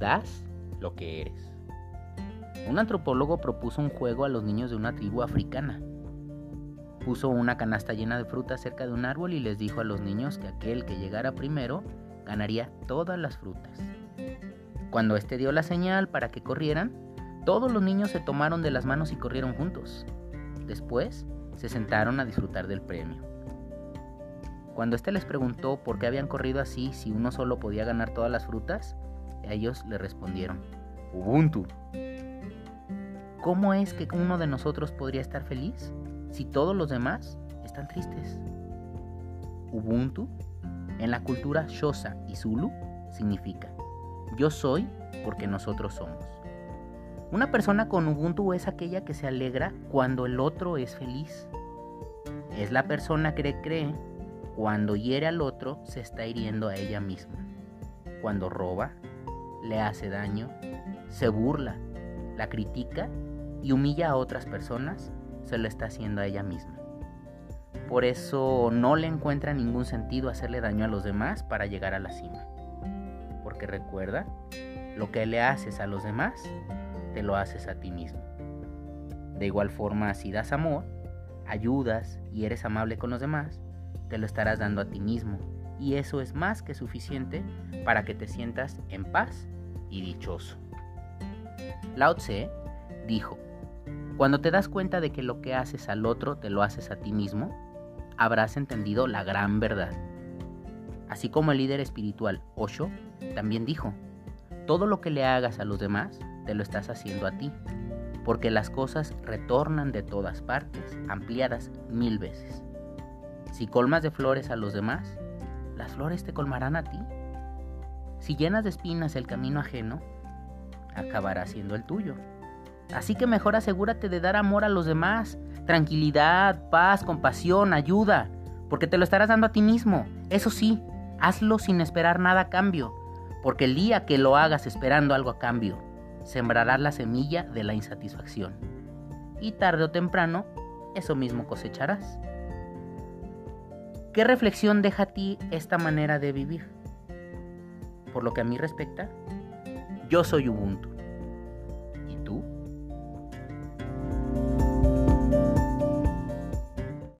das lo que eres. Un antropólogo propuso un juego a los niños de una tribu africana. Puso una canasta llena de frutas cerca de un árbol y les dijo a los niños que aquel que llegara primero ganaría todas las frutas. Cuando éste dio la señal para que corrieran, todos los niños se tomaron de las manos y corrieron juntos. Después se sentaron a disfrutar del premio. Cuando éste les preguntó por qué habían corrido así si uno solo podía ganar todas las frutas, ellos le respondieron, Ubuntu. ¿Cómo es que uno de nosotros podría estar feliz si todos los demás están tristes? Ubuntu, en la cultura Xhosa y Zulu, significa yo soy porque nosotros somos. Una persona con Ubuntu es aquella que se alegra cuando el otro es feliz. Es la persona que cree cuando hiere al otro se está hiriendo a ella misma. Cuando roba, le hace daño, se burla, la critica y humilla a otras personas, se lo está haciendo a ella misma. Por eso no le encuentra ningún sentido hacerle daño a los demás para llegar a la cima. Porque recuerda, lo que le haces a los demás, te lo haces a ti mismo. De igual forma, si das amor, ayudas y eres amable con los demás, te lo estarás dando a ti mismo. Y eso es más que suficiente para que te sientas en paz y dichoso. Lao Tse dijo, cuando te das cuenta de que lo que haces al otro te lo haces a ti mismo, habrás entendido la gran verdad. Así como el líder espiritual Osho también dijo, todo lo que le hagas a los demás, te lo estás haciendo a ti, porque las cosas retornan de todas partes, ampliadas mil veces. Si colmas de flores a los demás, las flores te colmarán a ti. Si llenas de espinas el camino ajeno, acabará siendo el tuyo. Así que mejor asegúrate de dar amor a los demás, tranquilidad, paz, compasión, ayuda, porque te lo estarás dando a ti mismo. Eso sí, hazlo sin esperar nada a cambio, porque el día que lo hagas esperando algo a cambio, sembrarás la semilla de la insatisfacción. Y tarde o temprano, eso mismo cosecharás. ¿Qué reflexión deja a ti esta manera de vivir? Por lo que a mí respecta, yo soy Ubuntu.